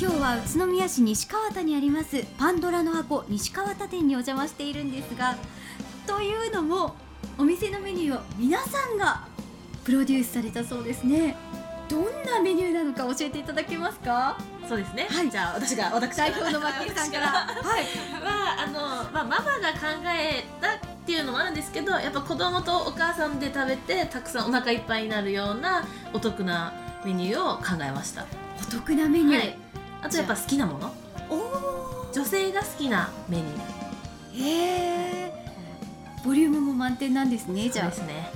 今日は宇都宮市西川田にありますパンドラの箱西川田店にお邪魔しているんですがというのもお店のメニューを皆さんがプロデュースされたそうですね。どんなメニューなのか教えていただけますか？そうですね、はい。じゃあ私が私代表のマッキーさんから。はい。はあの、まあ、ママが考えたっていうのもあるんですけどやっぱ子供とお母さんで食べてたくさんお腹いっぱいになるようなお得なメニューを考えました、お得なメニュー、はい、あとやっぱ好きなもの？おお女性が好きなメニュー。へえボリュームも満点なんですね。じゃあですね。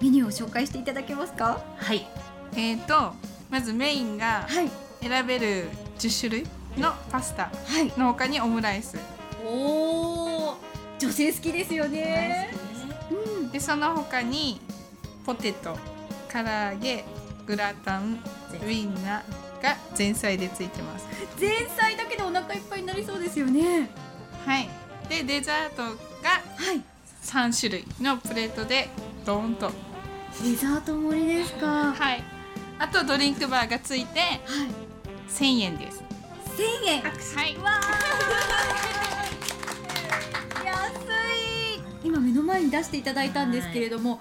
メニューを紹介していただけますか？はい。えーとまずメインがはい。選べる10種類のパスタはい。の他にオムライス。おお女性好きですよね。うん。でその他にポテト唐揚げグラタンウインナーが前菜でついてます。前菜だけでお腹いっぱいになりそうですよね。はい。でデザートがはい。3種類のプレートでドーンと。デザート盛りですか。ははい。あとドリンクバーがついてい。1000円です。千円。はい。わー安い。今目の前に出していただいたんですけれども、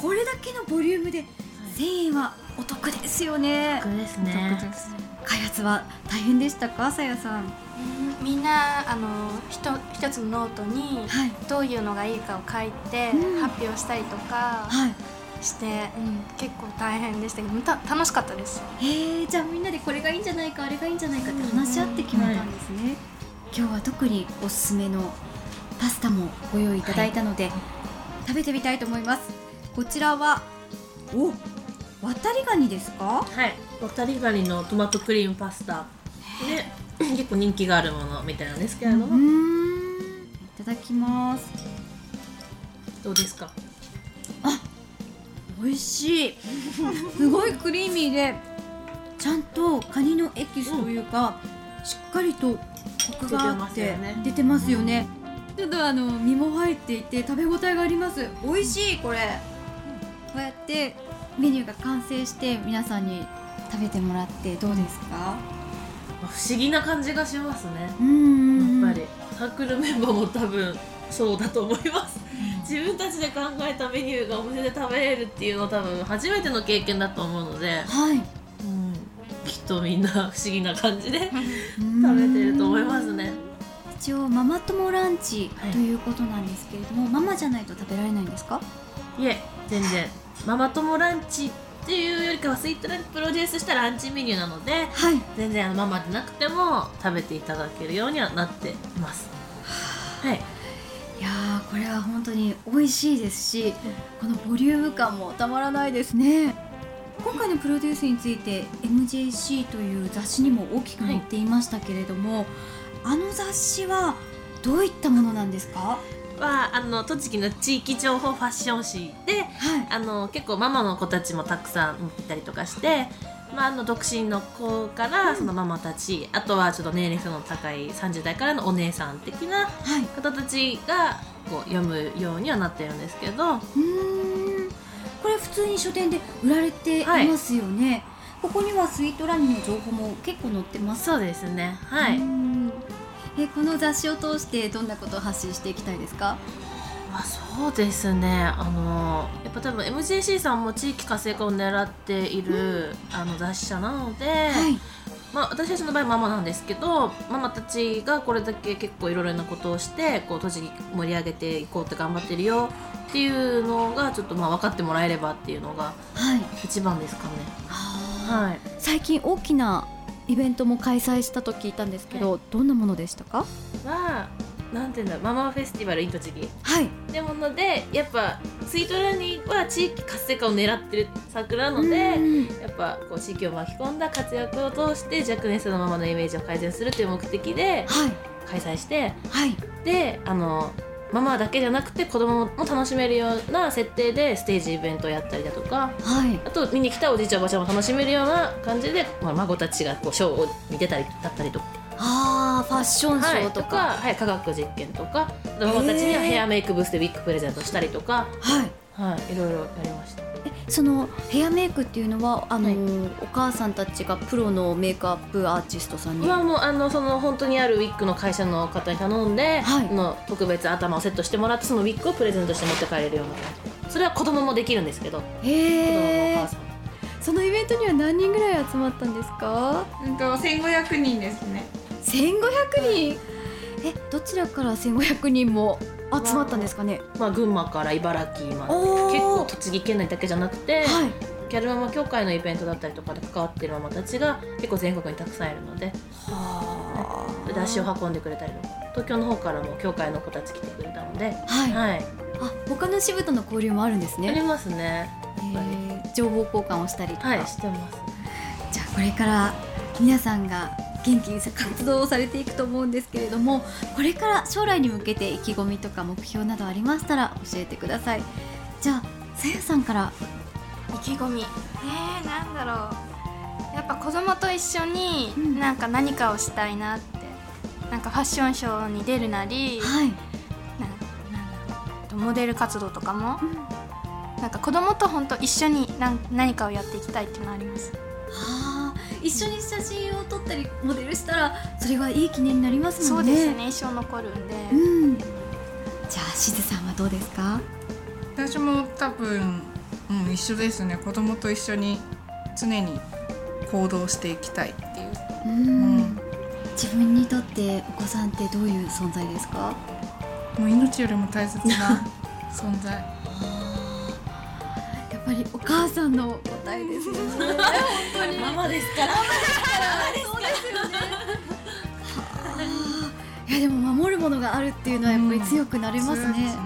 これだけのボリュームで1000円はお得ですよね。得ですおね得です。開発は大変でしたか？さやさん。みんなあのひと一つのノートにはい。どういうのがいいかを書いてうん。発表したりとかはい。して、うん結構大変でしたけどた楽しかったです。へえじゃあみんなでこれがいいんじゃないかあれがいいんじゃないかって話し合って決めたんですね、今日は特におすすめのパスタもご用意いただいたので、食べてみたいと思います。こちらはお渡りガニですか？はい。渡りガニのトマトクリームパスタ。で 結構人気があるものみたいなんですけれども、いただきます。どうですか？美味しい。すごいクリーミーでちゃんとカニのエキスというか、しっかりとコクがあって出てますよね。ちょっとあの身も入っていて食べ応えがあります。美味しいこれ。こうやってメニューが完成して皆さんに食べてもらってどうですか？不思議な感じがしますね。やっぱり。サークルメンバーも多分そうだと思います。自分たちで考えたメニューがお店で食べれるっていうのは多分初めての経験だと思うので、はい。うん、きっとみんな不思議な感じで食食べてると思いますね。一応ママ友ランチはい。ということなんですけれども、ママじゃないと食べられないんですか？いえ全然ママ友ランチっていうよりかはスイートランチプロデュースしたランチメニューなのではい。全然あのママでなくても食べていただけるようにはなっています。はい。いやーこれは本当に美味しいですし、このボリューム感もたまらないですね。今回のプロデュースについて MJC という雑誌にも大きく載っていましたけれども、あの雑誌はどういったものなんですか？はあの栃木の地域情報ファッション誌ではい。あの結構ママの子たちもたくさん持ってたりとかして、まあ、あの独身の子からそのママたち、あとはちょっと年齢層の高い30代からのお姉さん的なはい。方たちがこう読むようにはなってるんですけどうーんこれ普通に書店で売られていますよね、ここにはスイートラニの情報も結構載ってますそうですねはい、えこの雑誌を通してどんなことを発信していきたいですか？まあ、そうですね。あのやっぱ多分 MJC さんも地域活性化を狙っている、あの雑誌社なので、はい。まあ、私たちの場合ママなんですけどママたちがこれだけ結構いろいろなことをしてこう栃木盛り上げていこうって頑張ってるよっていうのがちょっとまあ分かってもらえればっていうのがはい。一番ですかね。ははい、最近大きなイベントも開催したと聞いたんですけど、どんなものでしたか？はなんていうんだママフェスティバル in 栃木はい。ってものでやっぱスイートラニーは地域活性化を狙ってるサークルなので。うんやっぱこう地域を巻き込んだ活躍を通して若年層のママのイメージを改善するという目的ではい。開催してはい。であのママだけじゃなくて子供も楽しめるような設定でステージイベントをやったりだとかはい。あと見に来たおじいちゃんおばあちゃんも楽しめるような感じで、まあ、孫たちがこうショーを見てたりだったりとか。あーファッションシはいョーとか、はい、科学実験とかあとママたちにはヘアメイクブースでウィッグプレゼントしたりとか、はい。はい、いろいろやりました。えそのヘアメイクっていうのはあの、はい。お母さんたちがプロのメイクアップアーティストさんに、はもうあのその本当にあるウィッグの会社の方に頼んで、はい。の特別頭をセットしてもらってそのウィッグをプレゼントして持って帰れるような感じそれは子供もできるんですけど。子供のお母さん。そのイベントには何人ぐらい集まったんですか？うんと1500人ですね。1500人？えどちらから1500人も？集まったんですかね？まあ、群馬から茨城まで。結構栃木県内だけじゃなくて、はい。キャルママ協会のイベントだったりとかで関わってるママたちが結構全国にたくさんいるので。はで足を運んでくれたりとか。東京の方からも協会の子たち来てくれたので、はい、はい、あ他の支部との交流もあるんですありね、ますね。えー。情報交換をしたりとか、はいしてますじゃあこれから皆さんが元気に活動をされていくと思うんですけれどもこれから将来に向けて意気込みとか目標などありましたら教えてください。じゃあさやさんから。意気込み。えー、なんだろう。やっぱ子供と一緒にうん。なんか何かをしたいなって、なんかファッションショーに出るなり、はい、モデル活動とかも。なんか子供と本当一緒に何何かをやっていきたいっていうのはあります。はあ一緒に写真を撮ったりモデルしたらそれはいい記念になりますそもね。うんですね一生残るんで、うん。じゃあしずさんはどうですか？私も多分、うん、一緒ですね。子供と一緒に常に行動していきたいっていう。うん。ん。自分にとってお子さんってどういう存在ですか？もう命よりも大切な存在 ぱりお母さんの答えですよね。本当にママですから。そうですよねはあいやでも守るものがあるっていうのはやっぱり強くなれますね、強いですで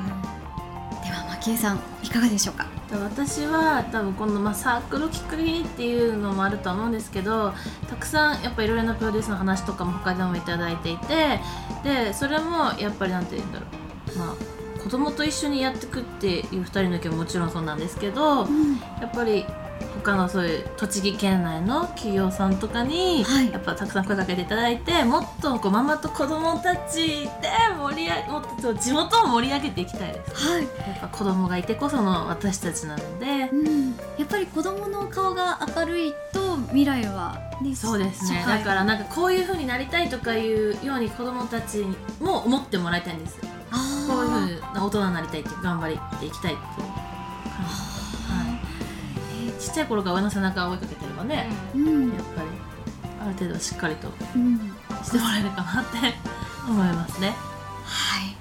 はマキエさんいかがでしょうか？私は多分この、まあ、サークルをきっかけにっていうのもあるとは思うんですけどたくさんやっぱいろいろなプロデュースの話とかも他でもいただいていてでそれもやっぱりなんて言うんだろう。まあ子供と一緒にやっていくっていう2人の意見ももちろんそうなんですけどやっぱり他のそういう栃木県内の企業さんとかに、はい。やっぱたくさん声かけていただいてもっとこうママと子供たちで盛り上げもっと地元を盛り上げていきたいです。はい、やっぱ子供がいてこその私たちなので。うん、やっぱり子供の顔が明るいと未来はねそうですね。だからなんかこういう風になりたいとかいうように子供たちも思ってもらいたいんです。あーこういう風な大人になりたいって頑張りっていきたいっていう感じ、はい、ちっちゃい頃から親の背中を追いかけてればね、うん。やっぱりある程度はしっかりとうん。してもらえるかなって 思いますね。はい